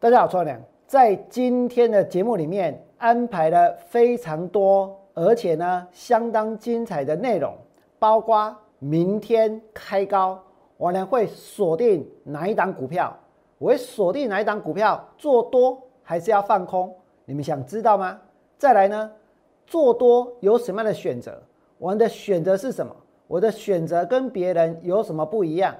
大家好，我良，在今天的节目里面安排了非常多，而且呢相当精彩的内容，包括明天开高，我呢会锁定哪一档股票？我会锁定哪一档股票做多，还是要放空？你们想知道吗？再来呢，做多有什么样的选择？我的选择是什么？我的选择跟别人有什么不一样？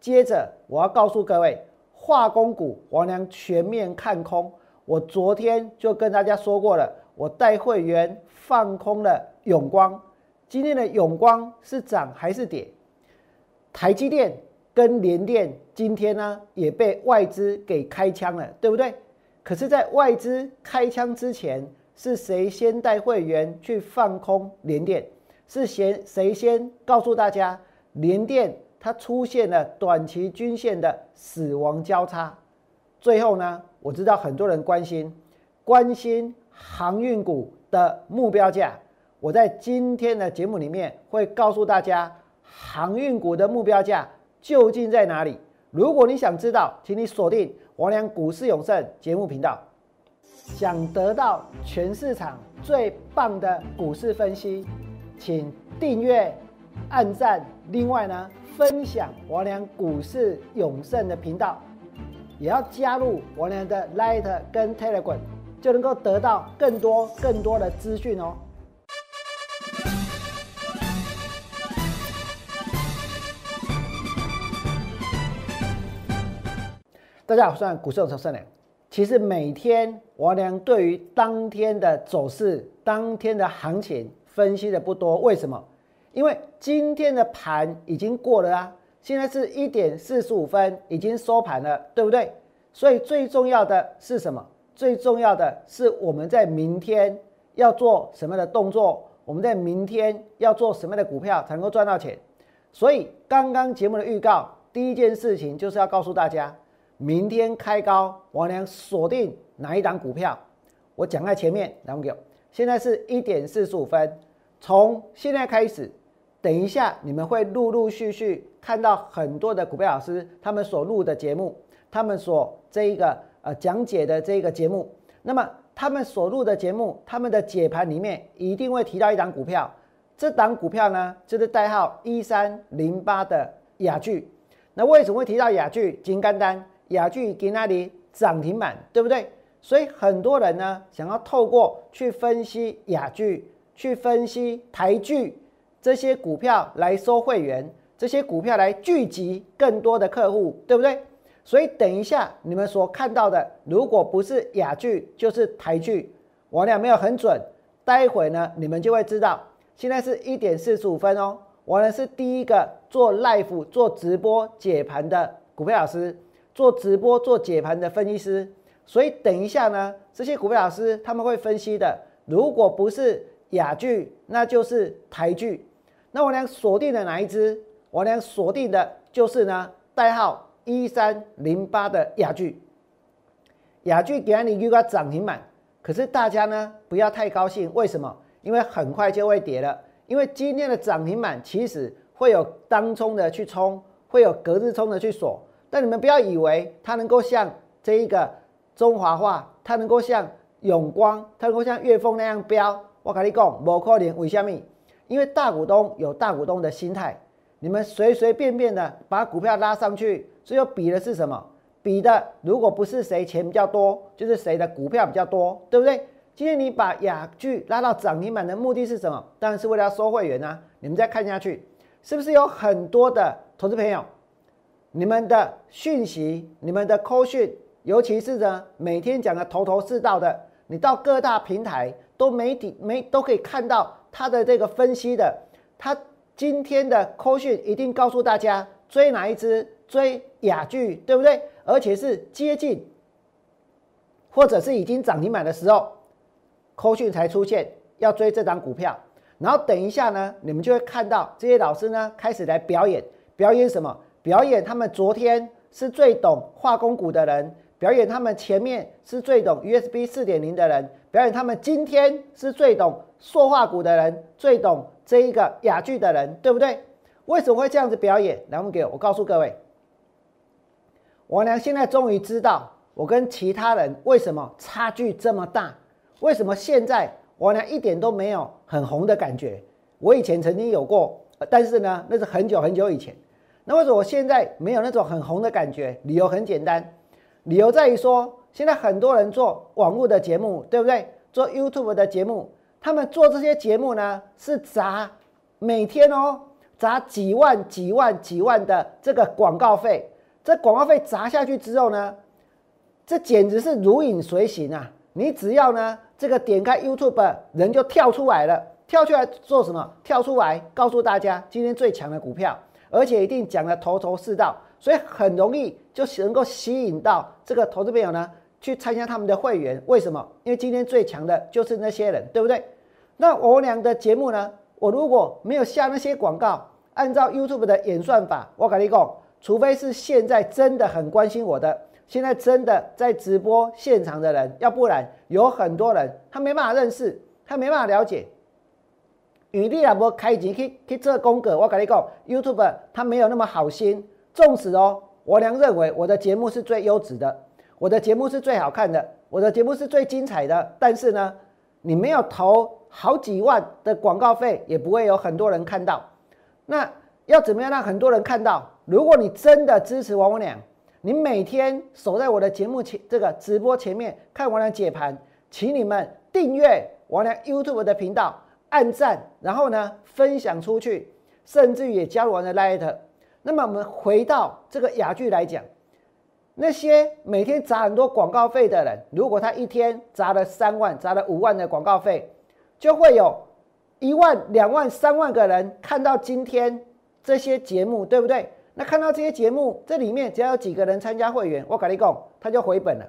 接着我要告诉各位。化工股，王良全面看空。我昨天就跟大家说过了，我带会员放空了永光。今天的永光是涨还是跌？台积电跟联电今天呢也被外资给开枪了，对不对？可是，在外资开枪之前，是谁先带会员去放空联电？是先谁先告诉大家联电？它出现了短期均线的死亡交叉，最后呢，我知道很多人关心关心航运股的目标价，我在今天的节目里面会告诉大家航运股的目标价究竟在哪里。如果你想知道，请你锁定王良股市永胜节目频道。想得到全市场最棒的股市分析，请订阅、按赞。另外呢？分享王良股市永胜的频道，也要加入王良的 Light 跟 Telegram，就能够得到更多更多的资讯哦。大家好，我是股市永胜胜其实每天王良对于当天的走势、当天的行情分析的不多，为什么？因为今天的盘已经过了啊，现在是一点四十五分，已经收盘了，对不对？所以最重要的是什么？最重要的是我们在明天要做什么样的动作？我们在明天要做什么样的股票才能够赚到钱？所以刚刚节目的预告，第一件事情就是要告诉大家，明天开高，王良锁定哪一档股票？我讲在前面，然后给，现在是一点四十五分，从现在开始。等一下，你们会陆陆续续看到很多的股票老师他们所录的节目，他们所这一个呃讲解的这个节目。那么他们所录的节目，他们的解盘里面一定会提到一档股票。这档股票呢，就是代号一三零八的雅聚。那为什么会提到雅聚？金刚单雅聚给那里涨停板，对不对？所以很多人呢，想要透过去分析雅聚，去分析台剧。这些股票来收会员，这些股票来聚集更多的客户，对不对？所以等一下你们所看到的，如果不是雅剧，就是台剧，我俩没有很准。待会呢，你们就会知道。现在是一点四十五分哦，我呢是第一个做 live 做直播解盘的股票老师，做直播做解盘的分析师。所以等一下呢，这些股票老师他们会分析的，如果不是雅剧，那就是台剧。那我俩锁定的哪一只？我俩锁定的就是呢，代号一三零八的雅聚。雅聚给你预告涨停板，可是大家呢不要太高兴，为什么？因为很快就会跌了。因为今天的涨停板其实会有当冲的去冲，会有隔日冲的去锁。但你们不要以为它能够像这一个中华化，它能够像永光，它能够像岳峰那样飙。我跟你讲，不可能，为什么？因为大股东有大股东的心态，你们随随便便的把股票拉上去，最后比的是什么？比的如果不是谁钱比较多，就是谁的股票比较多，对不对？今天你把雅聚拉到涨停板的目的是什么？当然是为了要收会员啊！你们再看下去，是不是有很多的投资朋友，你们的讯息、你们的扣讯，尤其是呢每天讲的头头是道的，你到各大平台都媒体没都可以看到。他的这个分析的，他今天的扣讯一定告诉大家追哪一只，追雅聚，对不对？而且是接近，或者是已经涨停板的时候，扣讯才出现要追这张股票。然后等一下呢，你们就会看到这些老师呢开始来表演，表演什么？表演他们昨天是最懂化工股的人，表演他们前面是最懂 USB 四点零的人，表演他们今天是最懂。塑化股的人最懂这一个雅剧的人，对不对？为什么会这样子表演？来，我们给我告诉各位，我呢现在终于知道我跟其他人为什么差距这么大？为什么现在我呢一点都没有很红的感觉？我以前曾经有过，但是呢，那是很久很久以前。那为什么我现在没有那种很红的感觉？理由很简单，理由在于说，现在很多人做网络的节目，对不对？做 YouTube 的节目，他们做这些节目呢，是砸每天哦，砸几万、几万、几万的这个广告费。这广告费砸下去之后呢？这简直是如影随形啊！你只要呢，这个点开 YouTube，人就跳出来了。跳出来做什么？跳出来告诉大家今天最强的股票，而且一定讲的头头是道，所以很容易就能够吸引到这个投资朋友呢去参加他们的会员。为什么？因为今天最强的就是那些人，对不对？那我俩的节目呢？我如果没有下那些广告，按照 YouTube 的演算法，我跟你讲，除非是现在真的很关心我的。现在真的在直播现场的人，要不然有很多人他没办法认识，他没办法了解。与你也无开钱去去做功课，我跟你讲，YouTube 他没有那么好心。纵使哦，我娘认为我的节目是最优质的，我的节目是最好看的，我的节目是最精彩的。但是呢，你没有投好几万的广告费，也不会有很多人看到。那要怎么样让很多人看到？如果你真的支持王文良。你每天守在我的节目前，这个直播前面看王娘解盘，请你们订阅王娘 YouTube 的频道，按赞，然后呢分享出去，甚至也加入我的 Light。那么我们回到这个雅剧来讲，那些每天砸很多广告费的人，如果他一天砸了三万、砸了五万的广告费，就会有一万、两万、三万个人看到今天这些节目，对不对？那看到这些节目，这里面只要有几个人参加会员，我跟你讲，他就回本了。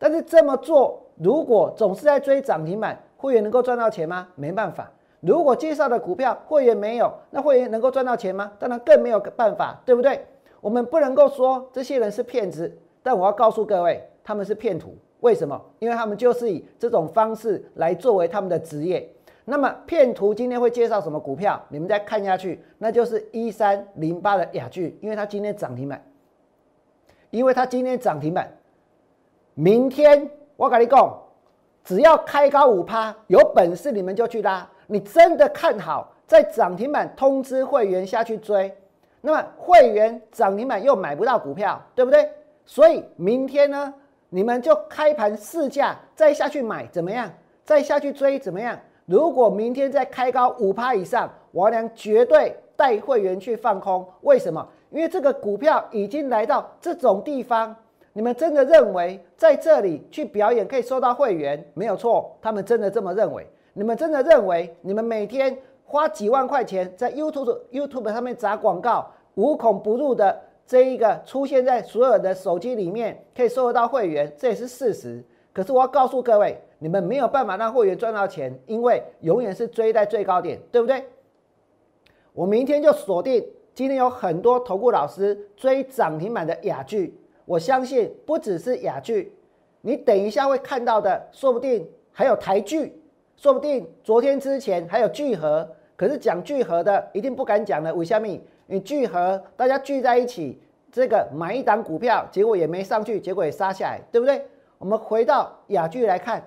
但是这么做，如果总是在追涨停板，会员能够赚到钱吗？没办法。如果介绍的股票会员没有，那会员能够赚到钱吗？当然更没有办法，对不对？我们不能够说这些人是骗子，但我要告诉各位，他们是骗徒。为什么？因为他们就是以这种方式来作为他们的职业。那么骗徒今天会介绍什么股票？你们再看下去，那就是一三零八的雅聚，因为它今天涨停板，因为它今天涨停板，明天我跟你讲，只要开高五趴，有本事你们就去拉。你真的看好在涨停板通知会员下去追，那么会员涨停板又买不到股票，对不对？所以明天呢，你们就开盘试价再下去买，怎么样？再下去追怎么样？如果明天再开高五趴以上，王良绝对带会员去放空。为什么？因为这个股票已经来到这种地方，你们真的认为在这里去表演可以收到会员？没有错，他们真的这么认为。你们真的认为你们每天花几万块钱在 YouTube YouTube 上面砸广告，无孔不入的这一个出现在所有的手机里面可以收得到会员，这也是事实。可是我要告诉各位。你们没有办法让会员赚到钱，因为永远是追在最高点，对不对？我明天就锁定，今天有很多投顾老师追涨停板的雅聚，我相信不只是雅聚，你等一下会看到的，说不定还有台剧，说不定昨天之前还有聚合，可是讲聚合的一定不敢讲了，为什么？你聚合大家聚在一起，这个买一档股票，结果也没上去，结果也杀下来，对不对？我们回到雅聚来看。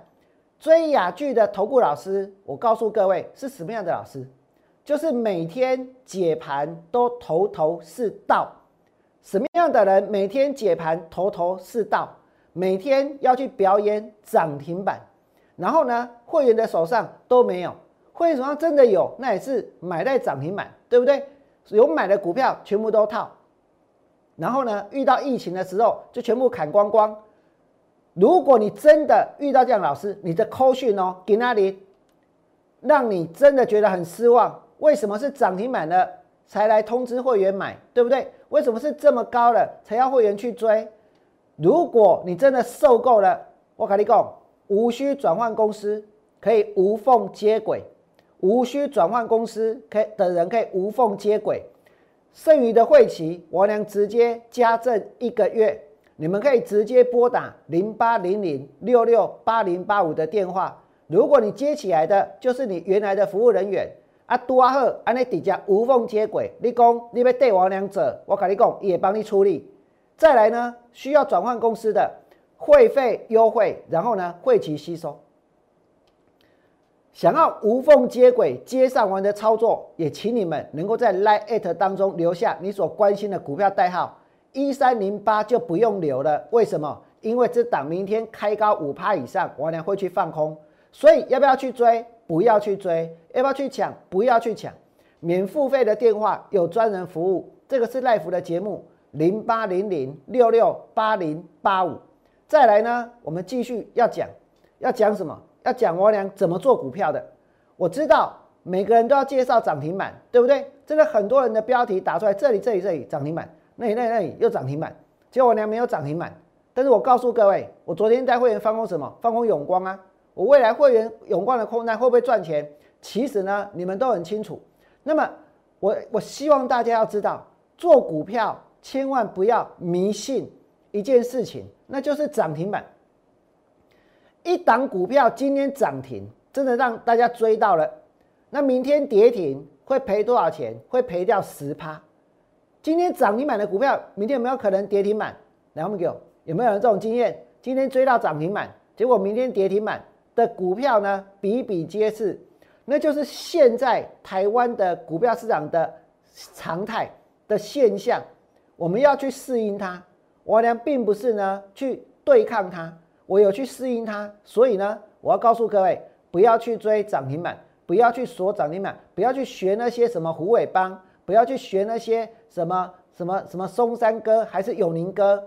追雅剧的投顾老师，我告诉各位是什么样的老师？就是每天解盘都头头是道。什么样的人每天解盘头头是道？每天要去表演涨停板，然后呢，会员的手上都没有，会员手上真的有，那也是买在涨停板，对不对？有买的股票全部都套，然后呢，遇到疫情的时候就全部砍光光。如果你真的遇到这样老师，你的扣讯哦给那里，让你真的觉得很失望。为什么是涨停板了才来通知会员买，对不对？为什么是这么高了才要会员去追？如果你真的受够了，我跟你讲，无需转换公司，可以无缝接轨；无需转换公司可以的人可以无缝接轨。剩余的会期，我娘直接加赠一个月。你们可以直接拨打零八零零六六八零八五的电话。如果你接起来的就是你原来的服务人员，啊，多好，安尼底下无缝接轨。你讲你要对我两者，我跟你讲也帮你处理。再来呢，需要转换公司的，会费优惠，然后呢会期吸收。想要无缝接轨、接上完的操作，也请你们能够在 Line 当中留下你所关心的股票代号一三零八，就不用留了。为什么？因为这档明天开高五趴以上，我俩会去放空。所以要不要去追？不要去追。要不要去抢？不要去抢。免付费的电话有专人服务。这个是赖福的节目零八零零六六八零八五。再来呢，我们继续要讲，要讲什么？要讲我俩怎么做股票的，我知道每个人都要介绍涨停板，对不对？真的很多人的标题打出来，这里这里这里涨停板，那里那里那里又涨停板，结果我俩没有涨停板。但是我告诉各位，我昨天带会员放空什么？放空永光啊！我未来会员永光的空单会不会赚钱？其实呢，你们都很清楚。那么我我希望大家要知道，做股票千万不要迷信一件事情，那就是涨停板。一档股票今天涨停，真的让大家追到了。那明天跌停会赔多少钱？会赔掉十趴。今天涨停板的股票，明天有没有可能跌停板？来，我们给有没有人这种经验？今天追到涨停板，结果明天跌停板的股票呢，比比皆是。那就是现在台湾的股票市场的常态的现象，我们要去适应它。我呢，并不是呢去对抗它。我有去适应它，所以呢，我要告诉各位，不要去追涨停板，不要去锁涨停板，不要去学那些什么虎尾帮，不要去学那些什么什么什么松山哥还是永宁哥，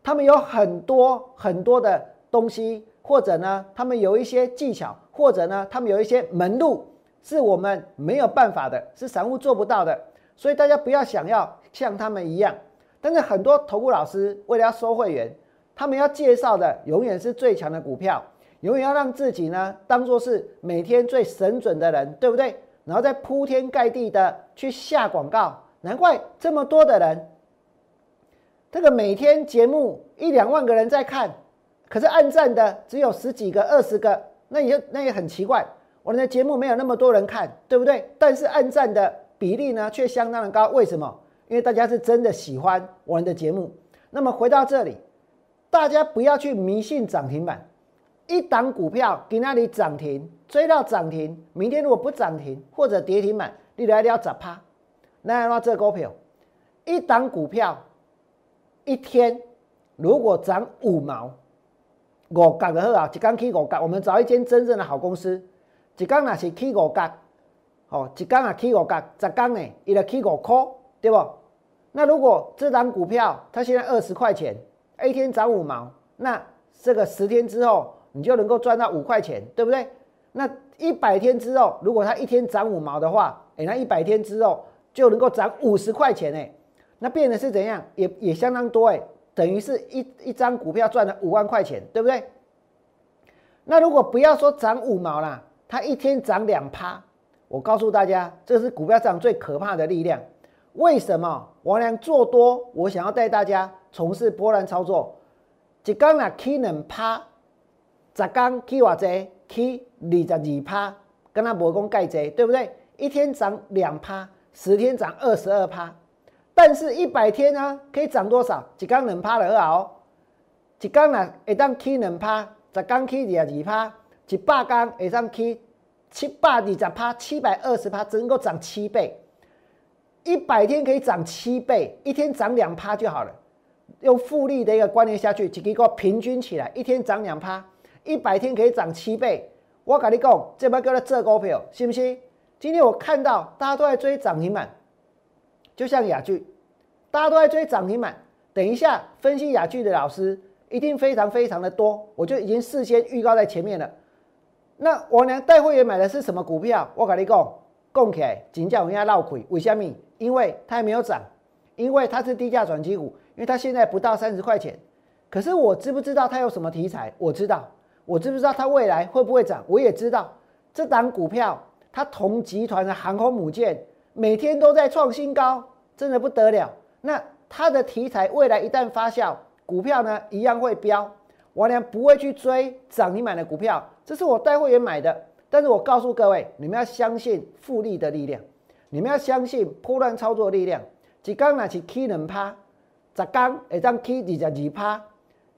他们有很多很多的东西，或者呢，他们有一些技巧，或者呢，他们有一些门路，是我们没有办法的，是散户做不到的，所以大家不要想要像他们一样。但是很多投顾老师为了要收会员。他们要介绍的永远是最强的股票，永远要让自己呢当做是每天最神准的人，对不对？然后再铺天盖地的去下广告，难怪这么多的人，这个每天节目一两万个人在看，可是按赞的只有十几个、二十个，那也那也很奇怪，我们的节目没有那么多人看，对不对？但是按赞的比例呢却相当的高，为什么？因为大家是真的喜欢我们的节目。那么回到这里。大家不要去迷信涨停板，一档股票给那里涨停，追到涨停，明天如果不涨停或者跌停板，你来要砸趴。那那这股票，一档股票一天如果涨五毛，五角的好啊，一刚起五角，我们找一间真正的好公司，一刚那是起五角，哦，一天啊起五角，十刚呢，伊就起五块，对不？那如果这档股票它现在二十块钱。一天涨五毛，那这个十天之后你就能够赚到五块钱，对不对？那一百天之后，如果它一天涨五毛的话，哎，那一百天之后就能够涨五十块钱哎，那变的是怎样？也也相当多哎，等于是一一张股票赚了五万块钱，对不对？那如果不要说涨五毛啦，它一天涨两趴，我告诉大家，这是股票涨最可怕的力量。为什么？王良做多，我想要带大家。从事波浪操作，一缸啊起两趴，十缸起偌济？起二十二趴，跟他无讲介济，对不对？一天涨两趴，十天涨二十二趴，但是一百天呢，可以涨多少？一缸两趴的好，一缸啊会当起两趴，十缸起二十二趴，一百缸会当起七百二十趴，七百二十趴，只能够涨七倍。一百天可以涨七倍，一天涨两趴就好了。用复利的一个观念下去，几个平均起来，一天涨两趴，一百天可以涨七倍。我跟你讲，这边叫做这股票，信不信？今天我看到大家都在追涨停板，就像雅聚，大家都在追涨停板。等一下分析雅聚的老师一定非常非常的多，我就已经事先预告在前面了。那我呢带会员买的是什么股票？我跟你讲，讲起来真叫人家闹亏。为什么？因为它还没有涨，因为它是低价转机股。因为它现在不到三十块钱，可是我知不知道它有什么题材？我知道，我知不知道它未来会不会涨？我也知道。这档股票，它同集团的航空母舰每天都在创新高，真的不得了。那它的题材未来一旦发酵，股票呢一样会飙。我俩不会去追涨停板的股票，这是我带会员买的。但是我告诉各位，你们要相信复利的力量，你们要相信破乱操作力量。只刚拿起 K 能趴。十天会当起二十二趴，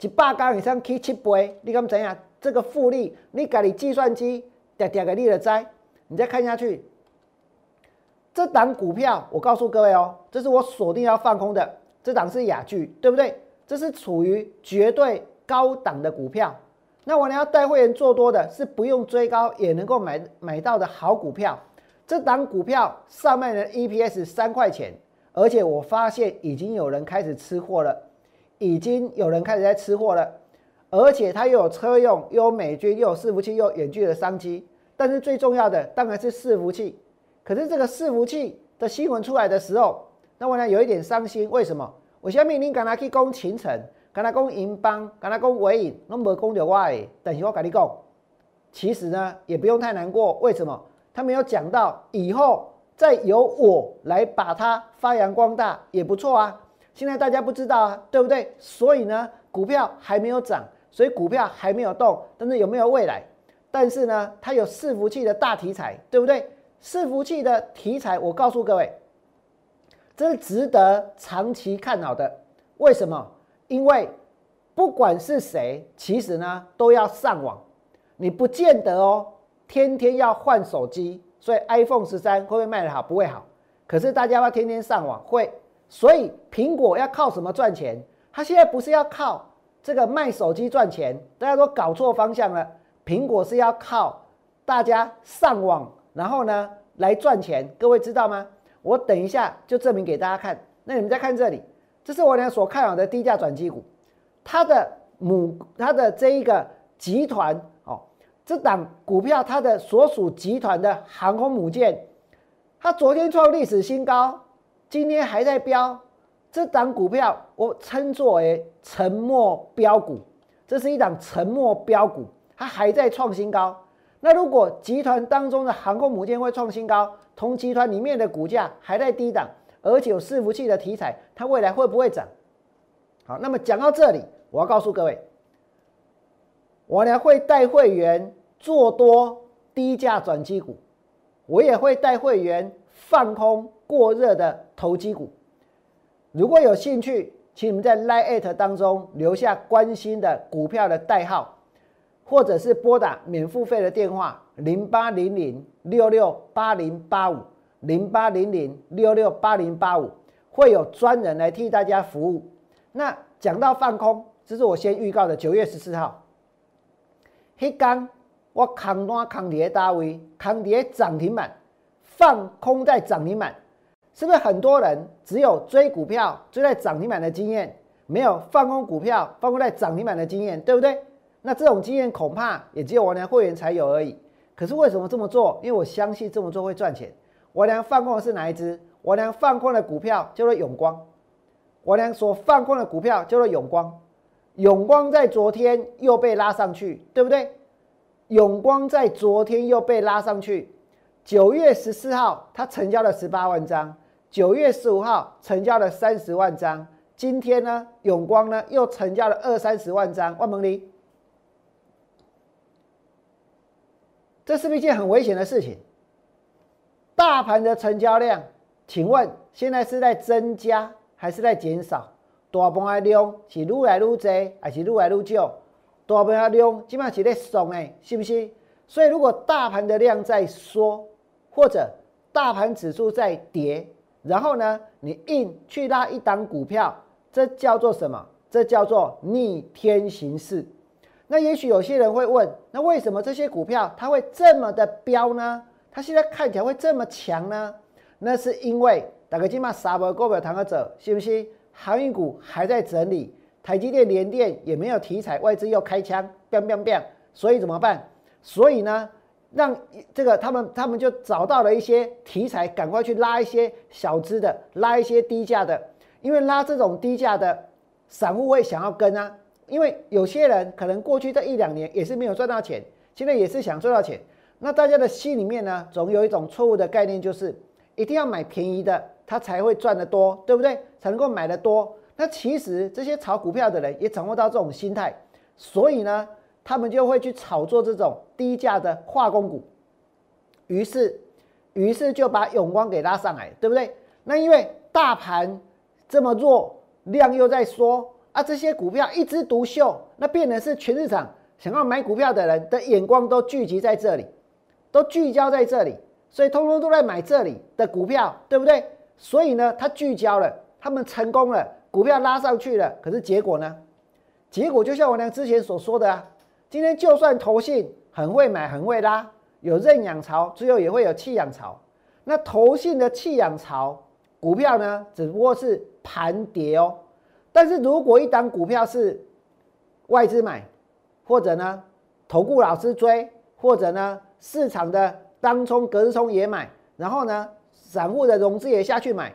一百天以上起七倍，你敢怎样？这个复利，你家里计算机点点个你的灾，你再看下去，这档股票，我告诉各位哦，这是我锁定要放空的，这档是雅聚，对不对？这是处于绝对高档的股票。那我呢要带会员做多的是不用追高也能够买买到的好股票。这档股票上面的 EPS 三块钱，而且我发现已经有人开始吃货了，已经有人开始在吃货了，而且它又有车用，又有美军，又有伺服器，又有远距的商机。但是最重要的当然是伺服器。可是这个伺服器的新闻出来的时候，那我呢有一点伤心。为什么？我下面您赶他去攻秦城。跟他讲银邦，跟他讲伟影，那没讲就我的。等于我跟你讲，其实呢也不用太难过。为什么？他没有讲到以后再由我来把它发扬光大也不错啊。现在大家不知道啊，对不对？所以呢，股票还没有涨，所以股票还没有动。但是有没有未来？但是呢，它有伺服器的大题材，对不对？伺服器的题材，我告诉各位，这是值得长期看好的。为什么？因为不管是谁，其实呢都要上网，你不见得哦，天天要换手机，所以 iPhone 十三会不会卖得好？不会好。可是大家要天天上网，会。所以苹果要靠什么赚钱？它现在不是要靠这个卖手机赚钱，大家都搞错方向了。苹果是要靠大家上网，然后呢来赚钱。各位知道吗？我等一下就证明给大家看。那你们再看这里。这是我俩所看好的低价转机股，它的母，它的这一个集团哦，这档股票它的所属集团的航空母舰，它昨天创历史新高，今天还在飙。这档股票我称作为沉默标股，这是一档沉默标股，它还在创新高。那如果集团当中的航空母舰会创新高，同集团里面的股价还在低档。而且有伺服器的题材，它未来会不会涨？好，那么讲到这里，我要告诉各位，我呢会带会员做多低价转机股，我也会带会员放空过热的投机股。如果有兴趣，请你们在 Line 当中留下关心的股票的代号，或者是拨打免付费的电话零八零零六六八零八五。零八零零六六八零八五会有专人来替大家服务。那讲到放空，这是我先预告的九月十四号。黑刚我扛单扛跌大位，扛跌涨停板，放空在涨停板，是不是很多人只有追股票追在涨停板的经验，没有放空股票放空在涨停板的经验，对不对？那这种经验恐怕也只有我的会员才有而已。可是为什么这么做？因为我相信这么做会赚钱。我俩放空的是哪一只？我俩放空的股票叫做永光。我俩所放空的股票叫做永光。永光在昨天又被拉上去，对不对？永光在昨天又被拉上去。九月十四号它成交了十八万张，九月十五号成交了三十万张。今天呢，永光呢又成交了二三十万张。万蒙离，这是不是一件很危险的事情？大盘的成交量，请问现在是在增加还是在减少？大盘的量是愈来愈多还是愈来愈少？大盘的量基本上是在松诶，是不是？所以如果大盘的量在缩，或者大盘指数在跌，然后呢，你硬去拉一档股票，这叫做什么？这叫做逆天行事。那也许有些人会问，那为什么这些股票它会这么的飙呢？它现在看起来会这么强呢？那是因为大概今嘛三波股票谈个走，是不是？航运股还在整理，台积电、联电也没有题材，外资又开枪，biang biang biang，所以怎么办？所以呢，让这个他们他们就找到了一些题材，赶快去拉一些小资的，拉一些低价的，因为拉这种低价的，散户会想要跟啊，因为有些人可能过去这一两年也是没有赚到钱，现在也是想赚到钱。那大家的心里面呢，总有一种错误的概念，就是一定要买便宜的，他才会赚得多，对不对？才能够买得多。那其实这些炒股票的人也掌握到这种心态，所以呢，他们就会去炒作这种低价的化工股。于是，于是就把永光给拉上来，对不对？那因为大盘这么弱，量又在缩，啊，这些股票一枝独秀，那变成是全市场想要买股票的人的眼光都聚集在这里，都聚焦在这里，所以通通都在买这里的股票，对不对？所以呢，他聚焦了，他们成功了，股票拉上去了。可是结果呢？结果就像我娘之前所说的啊，今天就算投信很会买、很会拉，有认养潮，最后也会有弃养潮。那投信的弃养潮，股票呢，只不过是盘跌哦。但是如果一档股票是外资买，或者呢投顾老师追，或者呢市场的当冲、隔日冲也买，然后呢散户的融资也下去买。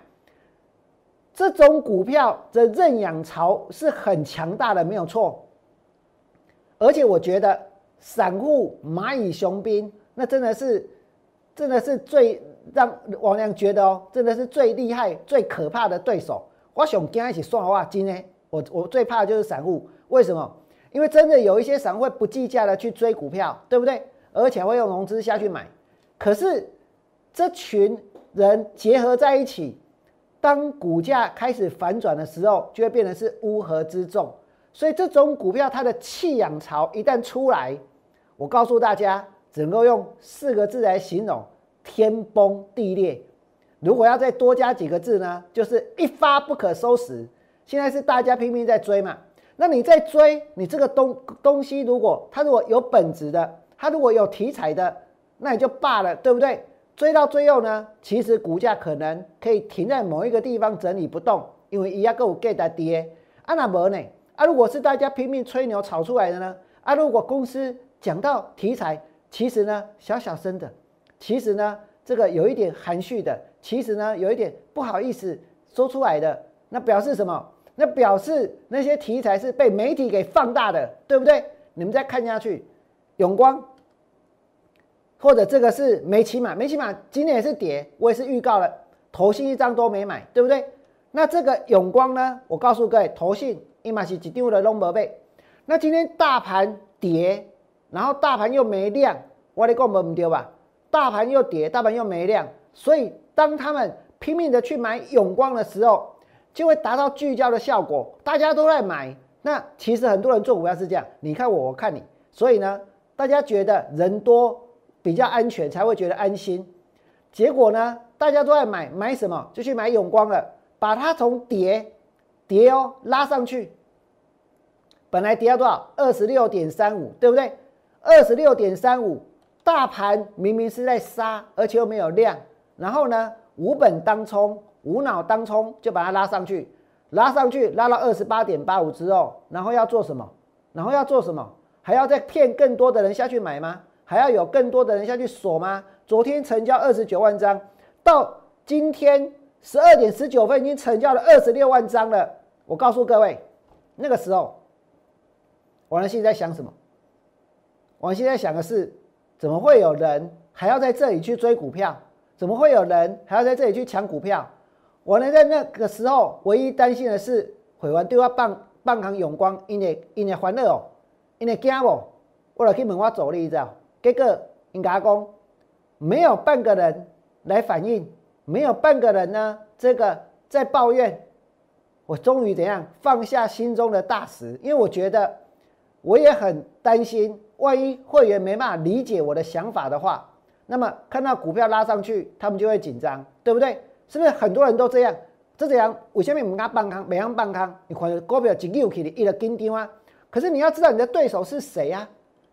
这种股票的认养潮是很强大的，没有错。而且我觉得散户蚂蚁雄兵，那真的是，真的是最让王良觉得哦，真的是最厉害、最可怕的对手。我想跟他一起算的话，今天我我最怕的就是散户，为什么？因为真的有一些散户不计价的去追股票，对不对？而且会用融资下去买。可是这群人结合在一起。当股价开始反转的时候，就会变成是乌合之众。所以这种股票它的弃养潮一旦出来，我告诉大家，只能够用四个字来形容：天崩地裂。如果要再多加几个字呢，就是一发不可收拾。现在是大家拼命在追嘛，那你在追，你这个东东西如果它如果有本质的，它如果有题材的，那也就罢了，对不对？追到最后呢，其实股价可能可以停在某一个地方整理不动，因为一压够 get 跌。啊那么呢？啊如果是大家拼命吹牛炒出来的呢？啊如果公司讲到题材，其实呢小小声的，其实呢这个有一点含蓄的，其实呢有一点不好意思说出来的，那表示什么？那表示那些题材是被媒体给放大的，对不对？你们再看下去，永光。或者这个是没起码，没起码今天也是跌，我也是预告了，投信一张都没买，对不对？那这个永光呢？我告诉各位，投信一码是几丢的龙宝贝。那今天大盘跌，然后大盘又没量，我得讲不唔丢吧？大盘又跌，大盘又没量，所以当他们拼命的去买永光的时候，就会达到聚焦的效果，大家都在买。那其实很多人做股票是这样，你看我，我看你，所以呢，大家觉得人多。比较安全才会觉得安心，结果呢，大家都在买买什么，就去买永光了，把它从跌跌哦拉上去，本来跌到多少？二十六点三五，对不对？二十六点三五，大盘明明是在杀，而且又没有量，然后呢，无本当冲，无脑当冲就把它拉上去，拉上去拉到二十八点八五之后，然后要做什么？然后要做什么？还要再骗更多的人下去买吗？还要有更多的人下去锁吗？昨天成交二十九万张，到今天十二点十九分已经成交了二十六万张了。我告诉各位，那个时候，王仁信在想什么？王信在想的是，怎么会有人还要在这里去追股票？怎么会有人还要在这里去抢股票？我呢，在那个时候唯一担心的是，毁完对我半半行永光，因为因为欢乐哦，因为惊哦，我来去问我助理，你知道？结果应该讲，没有半个人来反映，没有半个人呢，这个在抱怨。我终于怎样放下心中的大石，因为我觉得我也很担心，万一会员没办法理解我的想法的话，那么看到股票拉上去，他们就会紧张，对不对？是不是很多人都这样？这怎样为什么唔敢半康，没让半康？你看股票一溜起的，一直紧张啊！可是你要知道你的对手是谁呀？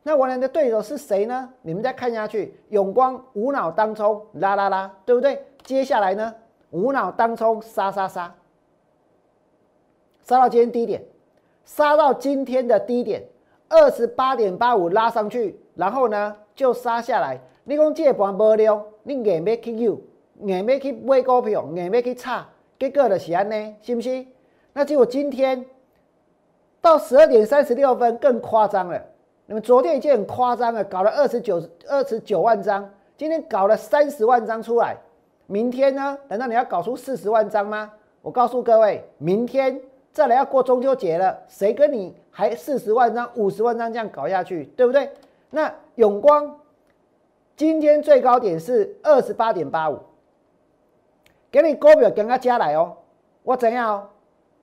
那王良的对手是谁呢？你们再看下去，永光无脑当冲，啦啦啦，对不对？接下来呢，无脑当冲，杀杀杀，杀到今天低点，杀到今天的低点，二十八点八五拉上去，然后呢就杀下来。你讲这盘无聊，你硬要去有，硬要去买股票，硬要去炒，结果就是安尼，是不是？那结果今天到十二点三十六分更夸张了。那么昨天已经很夸张了，搞了二十九二十九万张，今天搞了三十万张出来，明天呢？难道你要搞出四十万张吗？我告诉各位，明天再来要过中秋节了，谁跟你还四十万张、五十万张这样搞下去，对不对？那永光今天最高点是二十八点八五，给你股票跟他加来哦，我怎样？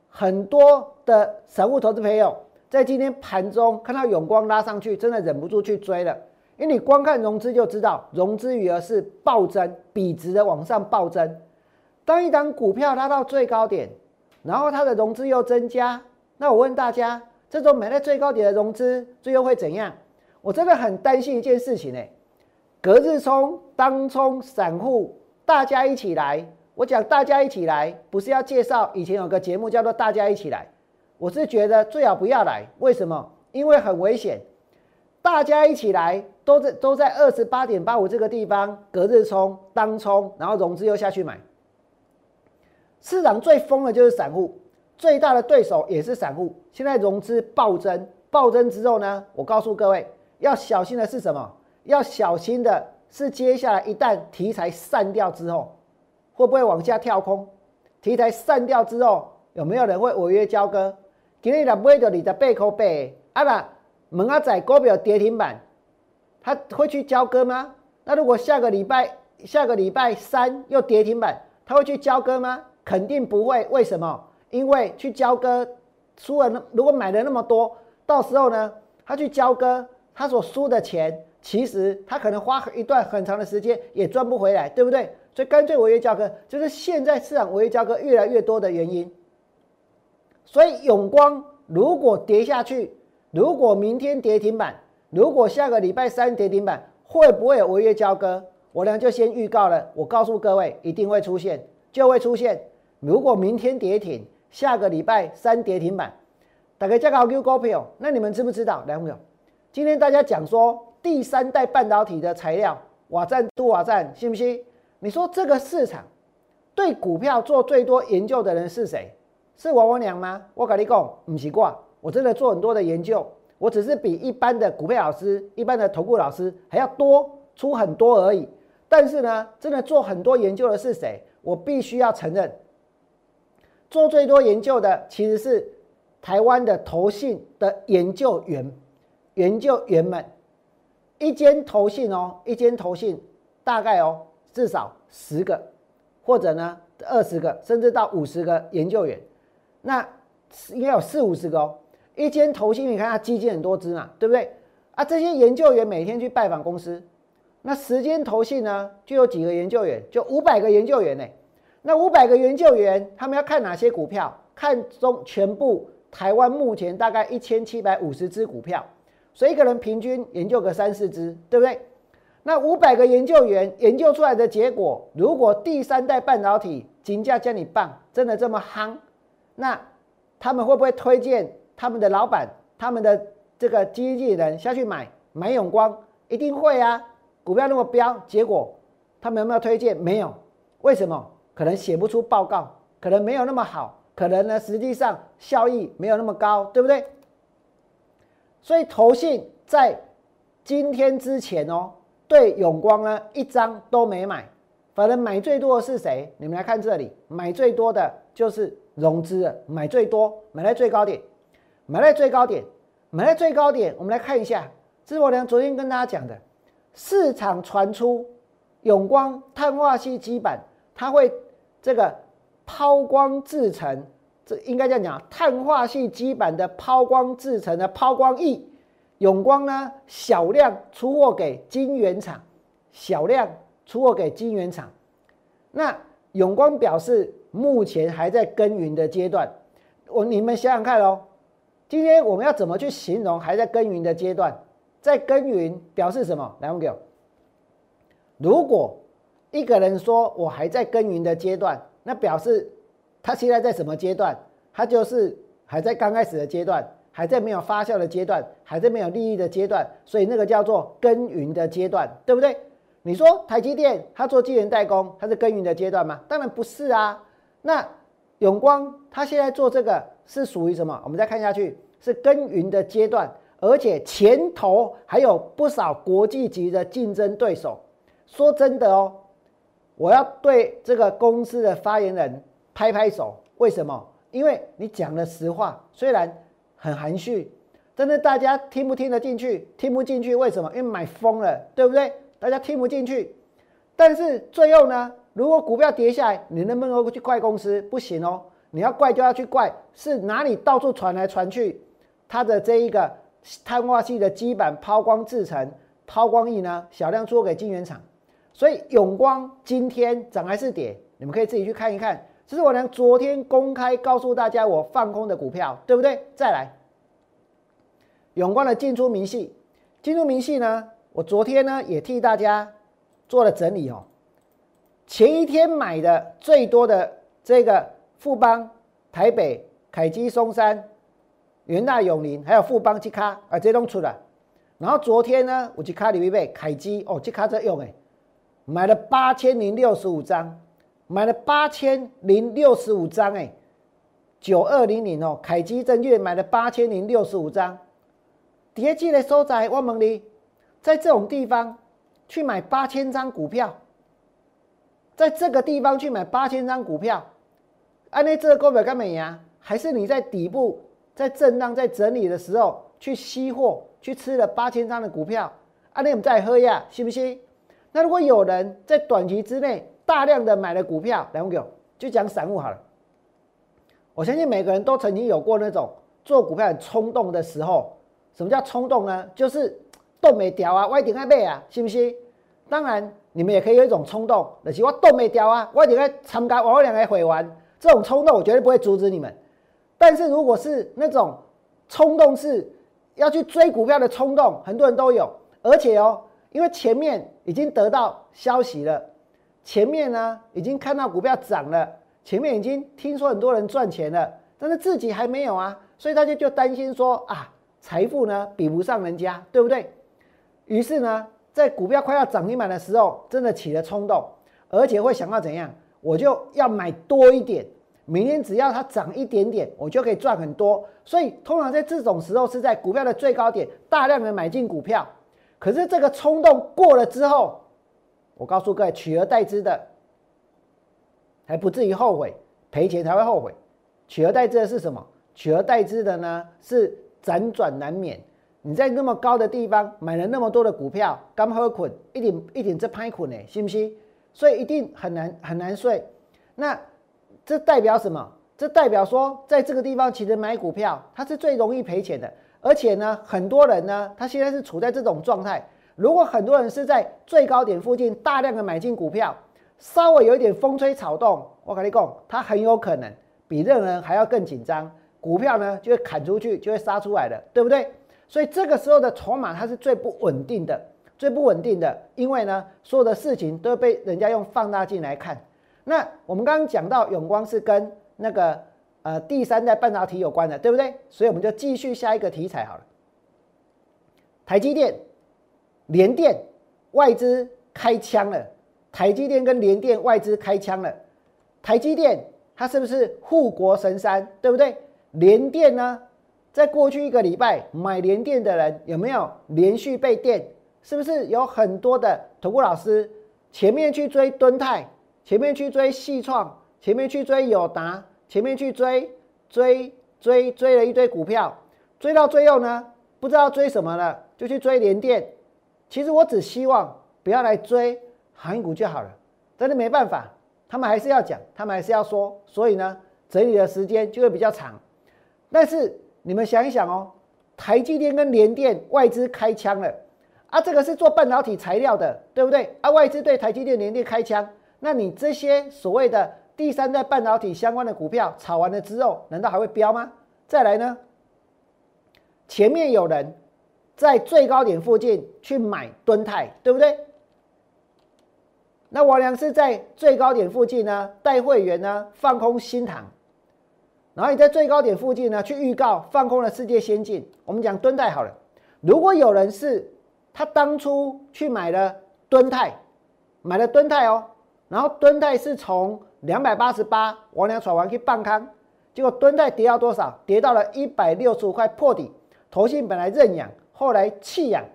很多的散户投资朋友在今天盘中看到永光拉上去，真的忍不住去追了。因为你光看融资就知道，融资余额是暴增，笔直的往上暴增。当一档股票拉到最高点，然后它的融资又增加，那我问大家，这种买在最高点的融资最后会怎样？我真的很担心一件事情呢。隔日冲、当冲、散户，大家一起来。我讲大家一起来，不是要介绍以前有个节目叫做《大家一起来》，我是觉得最好不要来。为什么？因为很危险。大家一起来，都在都在二十八点八五这个地方隔日冲、当冲，然后融资又下去买。市场最疯的就是散户，最大的对手也是散户。现在融资暴增，暴增之后呢，我告诉各位要小心的是什么？要小心的是接下来一旦题材散掉之后。会不会往下跳空？题材散掉之后，有没有人会违约交割？今天若买到你的背口背，啊啦，门阿仔股票跌停板，他会去交割吗？那如果下个礼拜下个礼拜三又跌停板，他会去交割吗？肯定不会。为什么？因为去交割输了，如果买了那么多，到时候呢，他去交割，他所输的钱，其实他可能花一段很长的时间也赚不回来，对不对？所以干脆违约交割，就是现在市场违约交割越来越多的原因。所以永光如果跌下去，如果明天跌停板，如果下个礼拜三跌停板，会不会有违约交割？我呢就先预告了，我告诉各位一定会出现，就会出现。如果明天跌停，下个礼拜三跌停板，大概价格 Q 股票，那你们知不知道？两位，今天大家讲说第三代半导体的材料瓦赞、杜瓦赞，信不信？你说这个市场对股票做最多研究的人是谁？是王王娘吗？我跟你讲，不是挂，我真的做很多的研究，我只是比一般的股票老师、一般的投顾老师还要多出很多而已。但是呢，真的做很多研究的是谁？我必须要承认，做最多研究的其实是台湾的投信的研究员、研究员们。一间投信哦，一间投信大概哦。至少十个，或者呢二十个，甚至到五十个研究员，那应该有四五十个哦。一间投信，你看它基金很多支嘛，对不对？啊，这些研究员每天去拜访公司，那时间投信呢就有几个研究员，就五百个研究员呢。那五百个研究员，他们要看哪些股票？看中全部台湾目前大概一千七百五十只股票，所以一个人平均研究个三四只，对不对？那五百个研究员研究出来的结果，如果第三代半导体金价叫你棒，真的这么夯，那他们会不会推荐他们的老板、他们的这个经纪人下去买买永光？一定会啊！股票那么飙，结果他们有没有推荐？没有。为什么？可能写不出报告，可能没有那么好，可能呢实际上效益没有那么高，对不对？所以投信在今天之前哦。对永光呢，一张都没买，反正买最多的是谁？你们来看这里，买最多的就是融资的，买最多，买在最高点，买在最高点，买在最高点。我们来看一下，这是我俩昨天跟大家讲的，市场传出永光碳化系基板，它会这个抛光制成，这应该这样讲，碳化系基板的抛光制成的抛光液。永光呢，小量出货给晶圆厂，小量出货给晶圆厂。那永光表示目前还在耕耘的阶段。我你们想想看哦，今天我们要怎么去形容还在耕耘的阶段？在耕耘表示什么？来，我给。如果一个人说我还在耕耘的阶段，那表示他现在在什么阶段？他就是还在刚开始的阶段。还在没有发酵的阶段，还在没有利益的阶段，所以那个叫做耕耘的阶段，对不对？你说台积电它做晶圆代工，它是耕耘的阶段吗？当然不是啊。那永光它现在做这个是属于什么？我们再看下去，是耕耘的阶段，而且前头还有不少国际级的竞争对手。说真的哦，我要对这个公司的发言人拍拍手。为什么？因为你讲了实话，虽然。很含蓄，真的，大家听不听得进去？听不进去，为什么？因为买疯了，对不对？大家听不进去。但是最后呢，如果股票跌下来，你能不能去怪公司？不行哦，你要怪就要去怪，是哪里到处传来传去，它的这一个碳化系的基板抛光制成抛光液呢，小量出给晶圆厂，所以永光今天涨还是跌，你们可以自己去看一看。这是我娘昨天公开告诉大家我放空的股票，对不对？再来，永光的进出明细，进出明细呢，我昨天呢也替大家做了整理哦。前一天买的最多的这个富邦、台北、凯基、松山、元大、永林，还有富邦、吉卡啊，这都出了。然后昨天呢，我去卡里面凯基哦，吉卡在用哎，买了八千零六十五张。买了八千零六十五张，哎，九二零零哦，凯基证券买了八千零六十五张。叠记的收窄，我问你，在这种地方去买八千张股票，在这个地方去买八千张股票，安内这个股票干美呀？还是你在底部在震荡在整理的时候去吸货去吃了八千张的股票？安内我们再喝呀，信不信？那如果有人在短期之内，大量的买了股票，两个就讲散户好了。我相信每个人都曾经有过那种做股票很冲动的时候。什么叫冲动呢？就是动没掉啊，我一定要买啊，信不信？当然，你们也可以有一种冲动，就是我动没掉啊，我一定要参加我两个会玩。这种冲动我绝对不会阻止你们。但是如果是那种冲动是要去追股票的冲动，很多人都有，而且哦，因为前面已经得到消息了。前面呢已经看到股票涨了，前面已经听说很多人赚钱了，但是自己还没有啊，所以大家就担心说啊，财富呢比不上人家，对不对？于是呢，在股票快要涨停板的时候，真的起了冲动，而且会想到怎样，我就要买多一点，明天只要它涨一点点，我就可以赚很多。所以通常在这种时候是在股票的最高点，大量的买进股票。可是这个冲动过了之后，我告诉各位，取而代之的还不至于后悔，赔钱才会后悔。取而代之的是什么？取而代之的呢是辗转难免。你在那么高的地方买了那么多的股票，刚喝捆，一点一点这拍捆呢，信不信？所以一定很难很难睡。那这代表什么？这代表说，在这个地方其实买股票它是最容易赔钱的，而且呢，很多人呢，他现在是处在这种状态。如果很多人是在最高点附近大量的买进股票，稍微有一点风吹草动，我跟你讲，他很有可能比任何人还要更紧张，股票呢就会砍出去，就会杀出来的，对不对？所以这个时候的筹码它是最不稳定的，最不稳定的，因为呢所有的事情都被人家用放大镜来看。那我们刚刚讲到永光是跟那个呃第三代半导体有关的，对不对？所以我们就继续下一个题材好了，台积电。联电外资开枪了，台积电跟联电外资开枪了。台积电它是不是护国神山，对不对？联电呢，在过去一个礼拜买联电的人有没有连续被电？是不是有很多的投顾老师前面去追敦泰，前面去追细创，前面去追友达，前面去追追追追了一堆股票，追到最后呢，不知道追什么了，就去追联电。其实我只希望不要来追航运股就好了，但是没办法，他们还是要讲，他们还是要说，所以呢，整理的时间就会比较长。但是你们想一想哦，台积电跟联电外资开枪了啊，这个是做半导体材料的，对不对？啊，外资对台积电、联电开枪，那你这些所谓的第三代半导体相关的股票炒完了之后，难道还会飙吗？再来呢，前面有人。在最高点附近去买吨泰，对不对？那王良是在最高点附近呢，带会员呢放空新塘，然后你在最高点附近呢去预告放空了世界先进。我们讲蹲泰好了，如果有人是他当初去买了蹲泰，买了蹲泰哦，然后蹲泰是从两百八十八王良转完去半康，结果蹲泰跌到多少？跌到了一百六十五块破底，头信本来认养。后来弃养，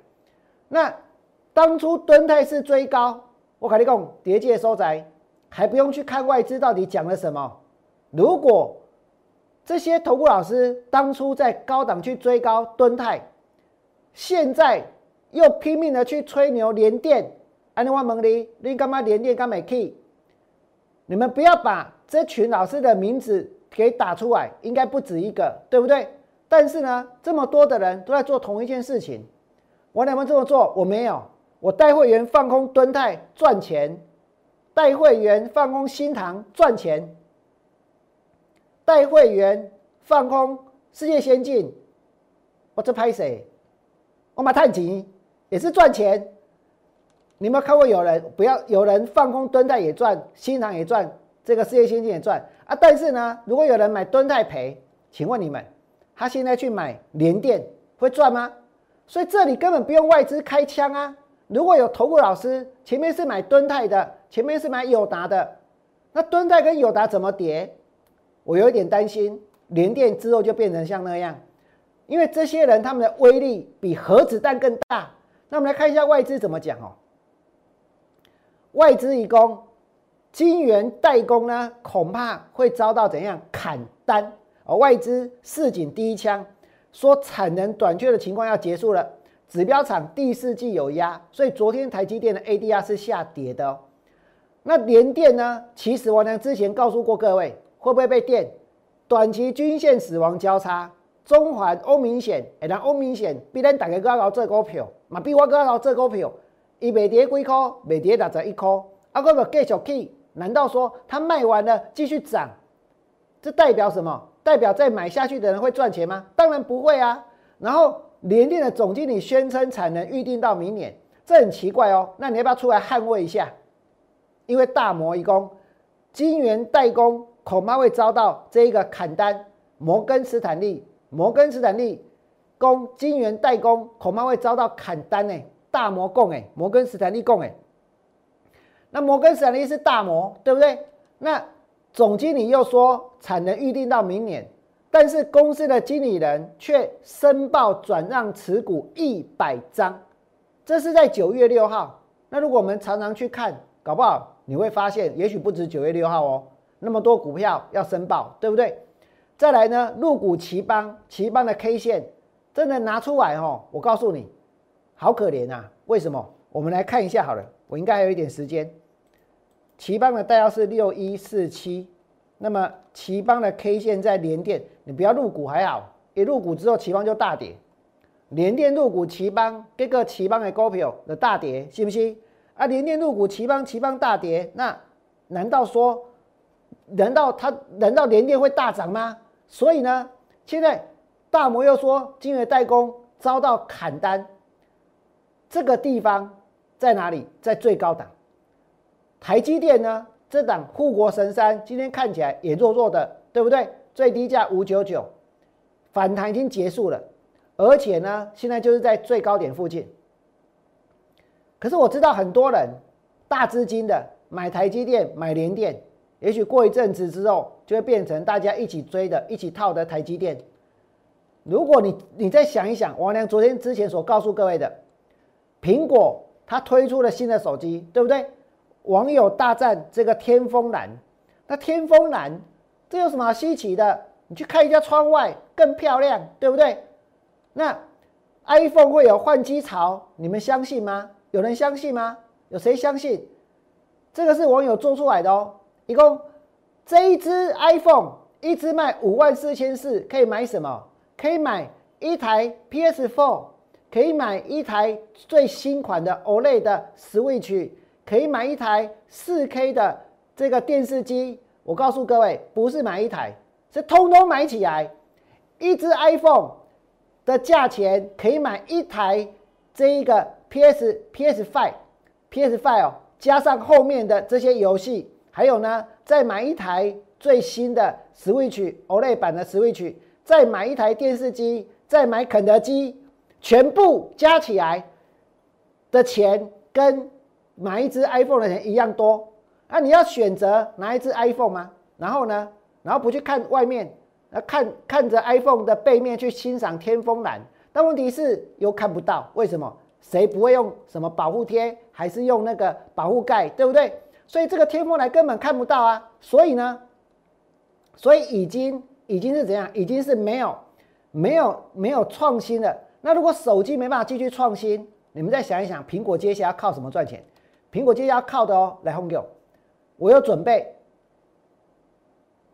那当初敦泰是追高，我跟你讲，叠界收窄，还不用去看外资到底讲了什么。如果这些投顾老师当初在高档去追高敦泰，现在又拼命的去吹牛连电，安尼我问你，你干嘛连电干嘛 key？你们不要把这群老师的名字给打出来，应该不止一个，对不对？但是呢，这么多的人都在做同一件事情，我能不能这么做？我没有，我带会员放空蹲泰赚钱，带会员放空新塘赚钱，带会员放空世界先进，我这拍谁？我买碳基也是赚钱。你有没有看过有人不要有人放空蹲泰也赚，新塘也赚，这个世界先进也赚啊？但是呢，如果有人买蹲泰赔，请问你们？他现在去买联电会赚吗？所以这里根本不用外资开枪啊！如果有投顾老师前面是买敦泰的，前面是买友达的，那敦泰跟友达怎么跌？我有一点担心，联电之后就变成像那样，因为这些人他们的威力比核子弹更大。那我们来看一下外资怎么讲哦。外资一攻，晶圆代工呢，恐怕会遭到怎样砍单？而外资市井第一枪说产能短缺的情况要结束了，指标厂第四季有压，所以昨天台积电的 ADR 是下跌的。那联电呢？其实我呢之前告诉过各位，会不会被电？短期均线死亡交叉，中环欧明显，哎，那欧明显比咱大家高高做股票，嘛比我高高做股票，伊未跌几块，未跌打十一块，啊，个个继续去？难道说它卖完了继续涨？这代表什么？代表再买下去的人会赚钱吗？当然不会啊。然后联电的总经理宣称产能预定到明年，这很奇怪哦。那你要不要出来捍卫一下？因为大摩一攻，晶圆代工恐怕会遭到这一个砍单。摩根斯坦利，摩根斯坦利攻晶圆代工恐怕会遭到砍单呢。大摩供哎，摩根斯坦利供哎。那摩根斯坦利是大摩，对不对？那。总经理又说产能预定到明年，但是公司的经理人却申报转让持股一百张，这是在九月六号。那如果我们常常去看，搞不好你会发现，也许不止九月六号哦，那么多股票要申报，对不对？再来呢，入股奇邦，奇邦的 K 线真的拿出来哦，我告诉你，好可怜啊！为什么？我们来看一下好了，我应该还有一点时间。奇邦的代号是六一四七，那么奇邦的 K 线在连电，你不要入股还好，一入股之后奇邦就大跌，连电入股奇邦，这个奇邦的股票的大跌，信不信？啊，连电入股奇邦，奇邦大跌，那难道说，难道它难道连电会大涨吗？所以呢，现在大摩又说金额代工遭到砍单，这个地方在哪里？在最高档。台积电呢？这档护国神山今天看起来也弱弱的，对不对？最低价五九九，反弹已经结束了，而且呢，现在就是在最高点附近。可是我知道很多人大资金的买台积电、买联电，也许过一阵子之后就会变成大家一起追的、一起套的台积电。如果你你再想一想，王良昨天之前所告诉各位的，苹果它推出了新的手机，对不对？网友大战这个天风蓝，那天风蓝这有什么稀奇的？你去看一下窗外更漂亮，对不对？那 iPhone 会有换机潮，你们相信吗？有人相信吗？有谁相信？这个是网友做出来的哦。一共这一只 iPhone 一只卖五万四千四，可以买什么？可以买一台 PS4，可以买一台最新款的 OLED 的 Switch。可以买一台四 K 的这个电视机，我告诉各位，不是买一台，是通通买起来。一只 iPhone 的价钱可以买一台这一个 PS PS Five PS Five 哦，加上后面的这些游戏，还有呢，再买一台最新的 Switch OLED 版的 Switch，再买一台电视机，再买肯德基，全部加起来的钱跟。买一只 iPhone 的钱一样多，那你要选择拿一只 iPhone 吗？然后呢？然后不去看外面，那看看着 iPhone 的背面去欣赏天风蓝，但问题是又看不到，为什么？谁不会用什么保护贴，还是用那个保护盖，对不对？所以这个天风蓝根本看不到啊！所以呢，所以已经已经是怎样？已经是没有没有没有创新了。那如果手机没办法继续创新，你们再想一想，苹果接下来靠什么赚钱？苹果接下来靠的哦，来红牛，我有准备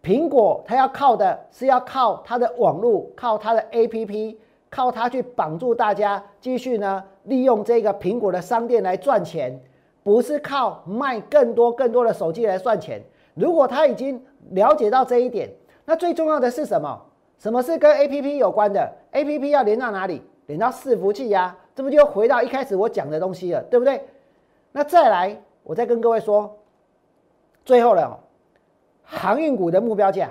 苹果它要靠的是要靠它的网络，靠它的 APP，靠它去绑住大家，继续呢利用这个苹果的商店来赚钱，不是靠卖更多更多的手机来赚钱。如果他已经了解到这一点，那最重要的是什么？什么是跟 APP 有关的？APP 要连到哪里？连到伺服器呀，这不就回到一开始我讲的东西了，对不对？那再来，我再跟各位说，最后了，航运股的目标价。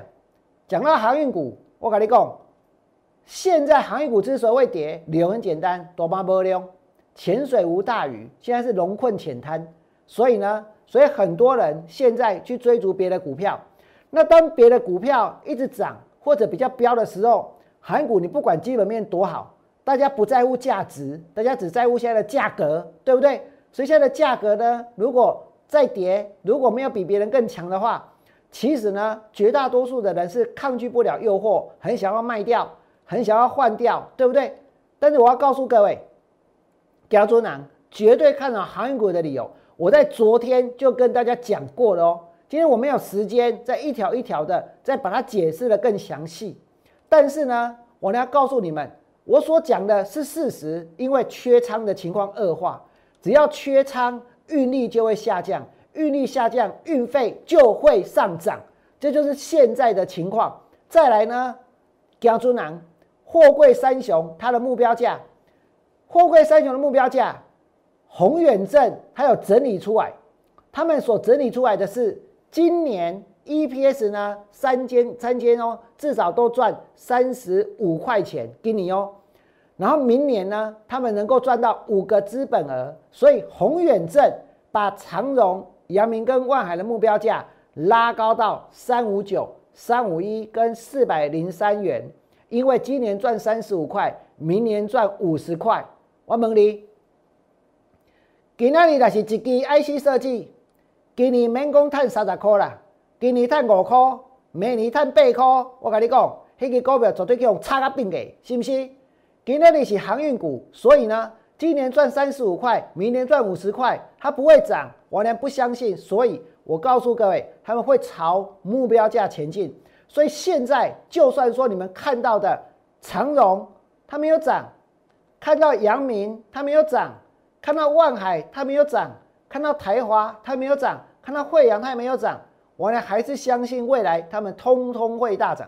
讲到航运股，我跟你讲，现在航运股之所以会跌，理由很简单，多巴波量，潜水无大鱼，现在是龙困浅滩，所以呢，所以很多人现在去追逐别的股票。那当别的股票一直涨或者比较飙的时候，航运股你不管基本面多好，大家不在乎价值，大家只在乎现在的价格，对不对？所以现在的价格呢，如果再跌，如果没有比别人更强的话。其实呢，绝大多数的人是抗拒不了诱惑，很想要卖掉，很想要换掉，对不对？但是我要告诉各位，加州南绝对看好航运股的理由，我在昨天就跟大家讲过了哦。今天我没有时间再一条一条的再把它解释的更详细，但是呢，我呢要告诉你们，我所讲的是事实，因为缺仓的情况恶化，只要缺仓，运力就会下降。运力下降，运费就会上涨，这就是现在的情况。再来呢，江珠南货柜三雄它的目标价，货柜三雄的目标价，宏远镇还有整理出来，他们所整理出来的是今年 EPS 呢三间三间哦，至少都赚三十五块钱给你哦。然后明年呢，他们能够赚到五个资本额，所以宏远镇把长荣。阳明跟万海的目标价拉高到三五九、三五一跟四百零三元，因为今年赚三十五块，明年赚五十块。我问你，今年你就是一支 IC 设计，今年免讲赚三十块啦，今年赚五块，明年赚八块。我跟你讲，那个股票绝对叫用差个病的，是不是？今年你是航运股，所以呢，今年赚三十五块，明年赚五十块，它不会涨。我呢不相信，所以我告诉各位，他们会朝目标价前进。所以现在就算说你们看到的长荣它没有涨，看到阳明它没有涨，看到万海它没有涨，看到台华它没有涨，看到惠阳它也没有涨，我呢还是相信未来他们通通会大涨。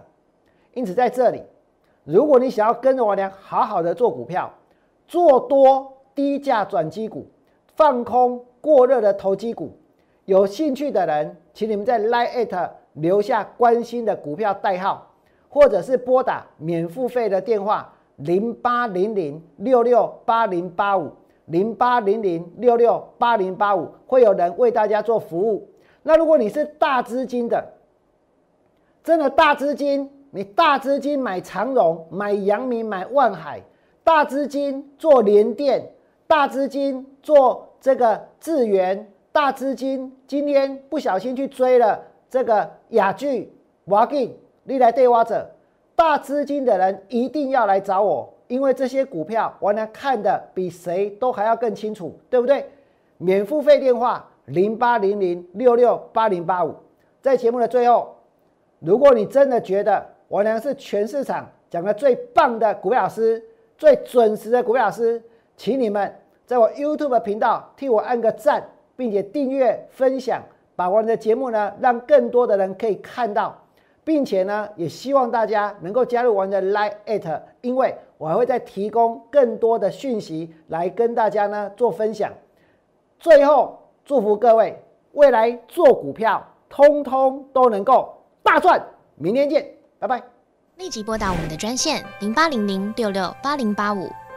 因此在这里，如果你想要跟着我娘好好的做股票，做多低价转机股，放空。过热的投机股，有兴趣的人，请你们在 Line 留下关心的股票代号，或者是拨打免付费的电话零八零零六六八零八五零八零零六六八零八五，会有人为大家做服务。那如果你是大资金的，真的大资金，你大资金买长荣、买阳明、买万海，大资金做联电，大资金做。这个智源大资金今天不小心去追了这个雅聚、华金、历来对挖者，大资金的人一定要来找我，因为这些股票我呢看的比谁都还要更清楚，对不对？免付费电话零八零零六六八零八五，在节目的最后，如果你真的觉得我呢是全市场讲的最棒的股票老师、最准时的股票老师，请你们。在我 YouTube 频道替我按个赞，并且订阅分享，把我的节目呢让更多的人可以看到，并且呢也希望大家能够加入我的 Line，at，因为我还会再提供更多的讯息来跟大家呢做分享。最后祝福各位未来做股票，通通都能够大赚。明天见，拜拜。立即拨打我们的专线零八零零六六八零八五。